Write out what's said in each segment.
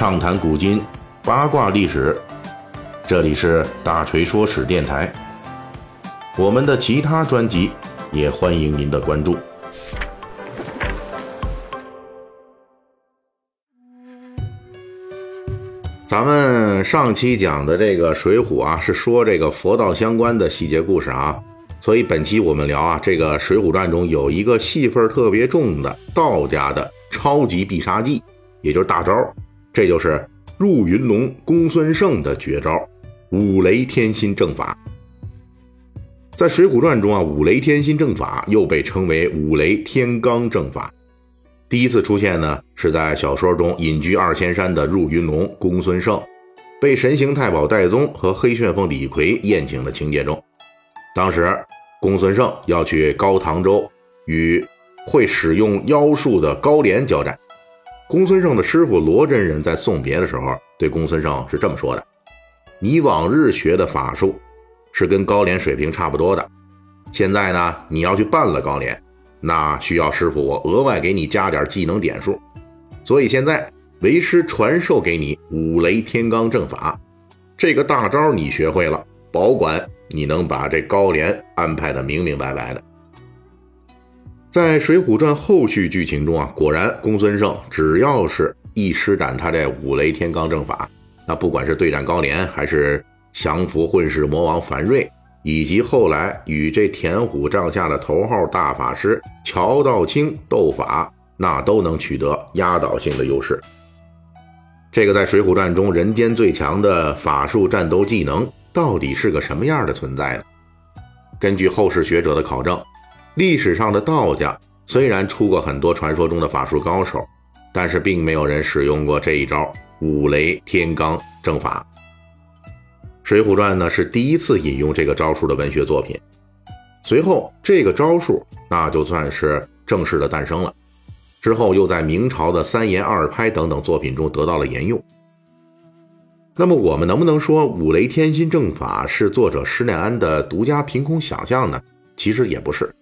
畅谈古今，八卦历史。这里是大锤说史电台。我们的其他专辑也欢迎您的关注。咱们上期讲的这个《水浒》啊，是说这个佛道相关的细节故事啊，所以本期我们聊啊，这个《水浒传》中有一个戏份特别重的道家的超级必杀技，也就是大招，这就是入云龙公孙胜的绝招——五雷天心正法。在《水浒传》中啊，五雷天心正法又被称为五雷天罡正法。第一次出现呢，是在小说中隐居二仙山的入云龙公孙胜，被神行太保戴宗和黑旋风李逵宴请的情节中。当时，公孙胜要去高唐州与会使用妖术的高廉交战。公孙胜的师傅罗真人在送别的时候对公孙胜是这么说的：“你往日学的法术是跟高廉水平差不多的，现在呢，你要去办了高廉。”那需要师傅我额外给你加点技能点数，所以现在为师传授给你五雷天罡正法，这个大招你学会了，保管你能把这高廉安排的明明白白的。在《水浒传》后续剧情中啊，果然公孙胜只要是一施展他这五雷天罡正法，那不管是对战高廉，还是降服混世魔王樊瑞。以及后来与这田虎帐下的头号大法师乔道清斗法，那都能取得压倒性的优势。这个在《水浒传》中人间最强的法术战斗技能，到底是个什么样的存在呢？根据后世学者的考证，历史上的道家虽然出过很多传说中的法术高手，但是并没有人使用过这一招五雷天罡正法。《水浒传》呢是第一次引用这个招数的文学作品，随后这个招数那就算是正式的诞生了。之后又在明朝的三言二拍等等作品中得到了沿用。那么我们能不能说五雷天心正法是作者施耐庵的独家凭空想象呢？其实也不是，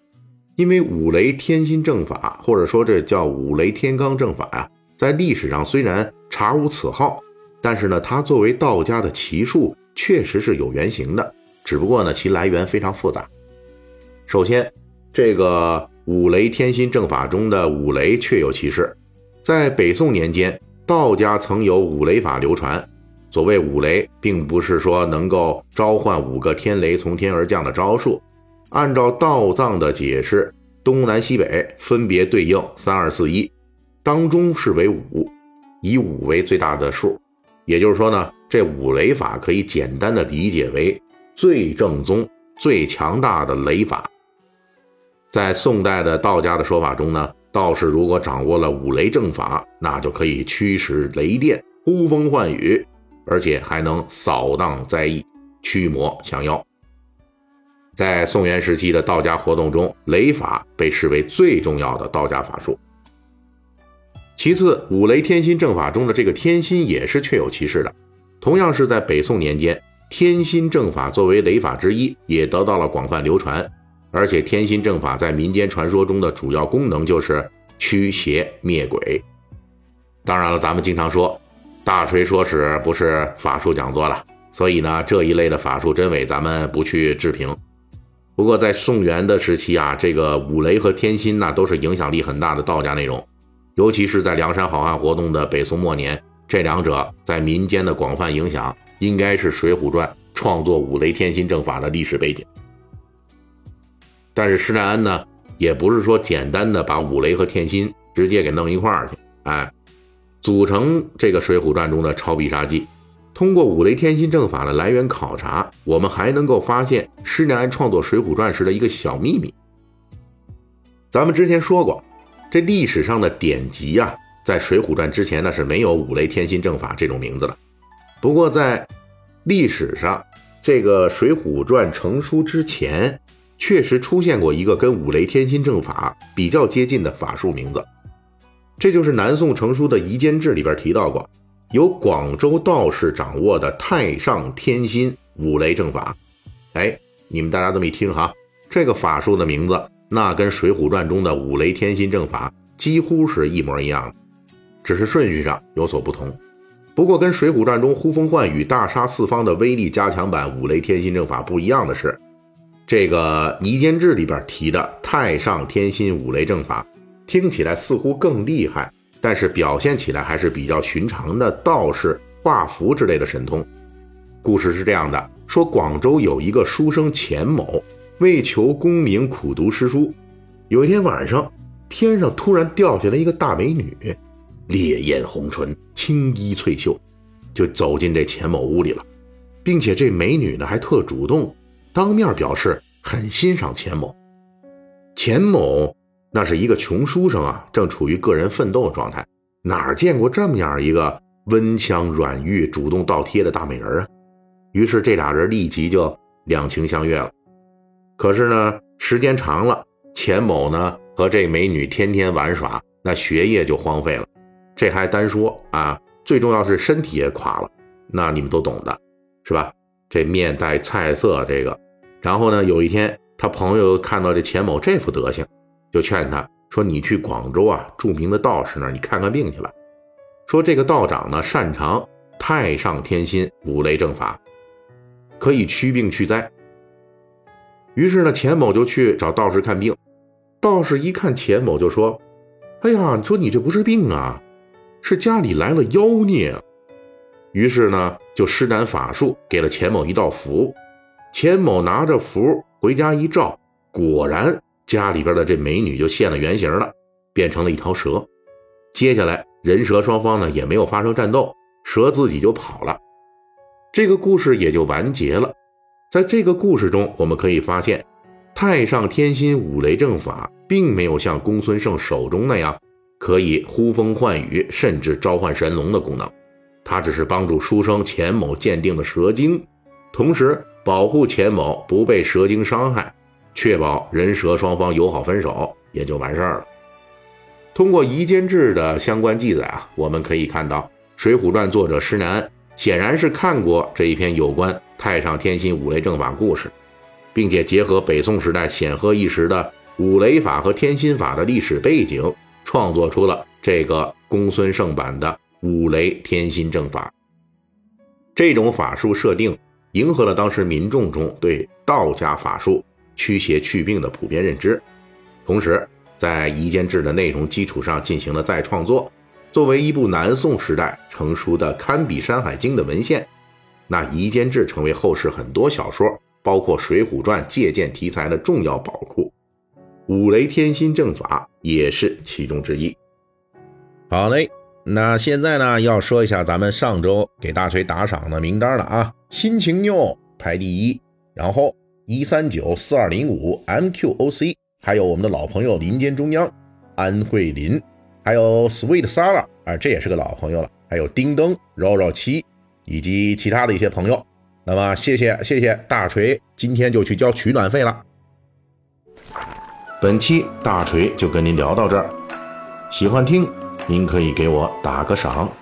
因为五雷天心正法或者说这叫五雷天罡正法呀，在历史上虽然查无此号，但是呢，它作为道家的奇术。确实是有原型的，只不过呢，其来源非常复杂。首先，这个五雷天心正法中的五雷确有其事，在北宋年间，道家曾有五雷法流传。所谓五雷，并不是说能够召唤五个天雷从天而降的招数。按照道藏的解释，东南西北分别对应三二四一，当中是为五，以五为最大的数。也就是说呢。这五雷法可以简单的理解为最正宗、最强大的雷法。在宋代的道家的说法中呢，道士如果掌握了五雷正法，那就可以驱使雷电、呼风唤雨，而且还能扫荡灾异、驱魔降妖。在宋元时期的道家活动中，雷法被视为最重要的道家法术。其次，五雷天心正法中的这个天心也是确有其事的。同样是在北宋年间，天心正法作为雷法之一，也得到了广泛流传。而且，天心正法在民间传说中的主要功能就是驱邪灭鬼。当然了，咱们经常说大锤说史不是法术讲座了，所以呢，这一类的法术真伪咱们不去置评。不过，在宋元的时期啊，这个五雷和天心呢，都是影响力很大的道家内容，尤其是在梁山好汉活动的北宋末年。这两者在民间的广泛影响，应该是《水浒传》创作五雷天心正法的历史背景。但是施耐庵呢，也不是说简单的把五雷和天心直接给弄一块儿去，哎，组成这个《水浒传》中的超必杀技。通过五雷天心正法的来源考察，我们还能够发现施耐庵创作《水浒传》时的一个小秘密。咱们之前说过，这历史上的典籍啊。在《水浒传》之前呢，是没有五雷天心正法这种名字的。不过在历史上，这个《水浒传》成书之前，确实出现过一个跟五雷天心正法比较接近的法术名字，这就是南宋成书的《夷坚志》里边提到过，由广州道士掌握的太上天心五雷正法。哎，你们大家这么一听哈，这个法术的名字，那跟《水浒传》中的五雷天心正法几乎是一模一样的。只是顺序上有所不同，不过跟《水浒传》中呼风唤雨、大杀四方的威力加强版五雷天心正法不一样的是，这个《倪坚志》里边提的太上天心五雷正法，听起来似乎更厉害，但是表现起来还是比较寻常的道士画符之类的神通。故事是这样的：说广州有一个书生钱某，为求功名苦读诗书。有一天晚上，天上突然掉下来一个大美女。烈焰红唇，青衣翠袖，就走进这钱某屋里了，并且这美女呢还特主动，当面表示很欣赏钱某。钱某那是一个穷书生啊，正处于个人奋斗的状态，哪见过这么样一个温香软玉、主动倒贴的大美人啊？于是这俩人立即就两情相悦了。可是呢，时间长了，钱某呢和这美女天天玩耍，那学业就荒废了。这还单说啊，最重要是身体也垮了，那你们都懂的，是吧？这面带菜色，这个，然后呢，有一天他朋友看到这钱某这副德行，就劝他说：“你去广州啊，著名的道士那儿，你看看病去吧。”说这个道长呢，擅长太上天心五雷正法，可以驱病去灾。于是呢，钱某就去找道士看病，道士一看钱某就说：“哎呀，你说你这不是病啊？”是家里来了妖孽，于是呢就施展法术给了钱某一道符，钱某拿着符回家一照，果然家里边的这美女就现了原形了，变成了一条蛇。接下来人蛇双方呢也没有发生战斗，蛇自己就跑了，这个故事也就完结了。在这个故事中，我们可以发现，太上天心五雷正法并没有像公孙胜手中那样。可以呼风唤雨，甚至召唤神龙的功能，它只是帮助书生钱某鉴定了蛇精，同时保护钱某不被蛇精伤害，确保人蛇双方友好分手，也就完事儿了。通过《夷坚志》的相关记载啊，我们可以看到，《水浒传》作者施耐庵显然是看过这一篇有关太上天心五雷正法故事，并且结合北宋时代显赫一时的五雷法和天心法的历史背景。创作出了这个公孙胜版的五雷天心正法。这种法术设定迎合了当时民众中对道家法术驱邪祛病的普遍认知，同时在《夷坚志》的内容基础上进行了再创作。作为一部南宋时代成书的堪比《山海经》的文献，那《夷坚志》成为后世很多小说，包括《水浒传》借鉴题材的重要宝库。五雷天心正法也是其中之一。好嘞，那现在呢要说一下咱们上周给大锤打赏的名单了啊。心情妞排第一，然后一三九四二零五 MQOC，还有我们的老朋友林间中央安慧林，还有 Sweet Sara 啊，这也是个老朋友了。还有叮灯绕绕七，以及其他的一些朋友。那么谢谢谢谢大锤，今天就去交取暖费了。本期大锤就跟您聊到这儿，喜欢听您可以给我打个赏。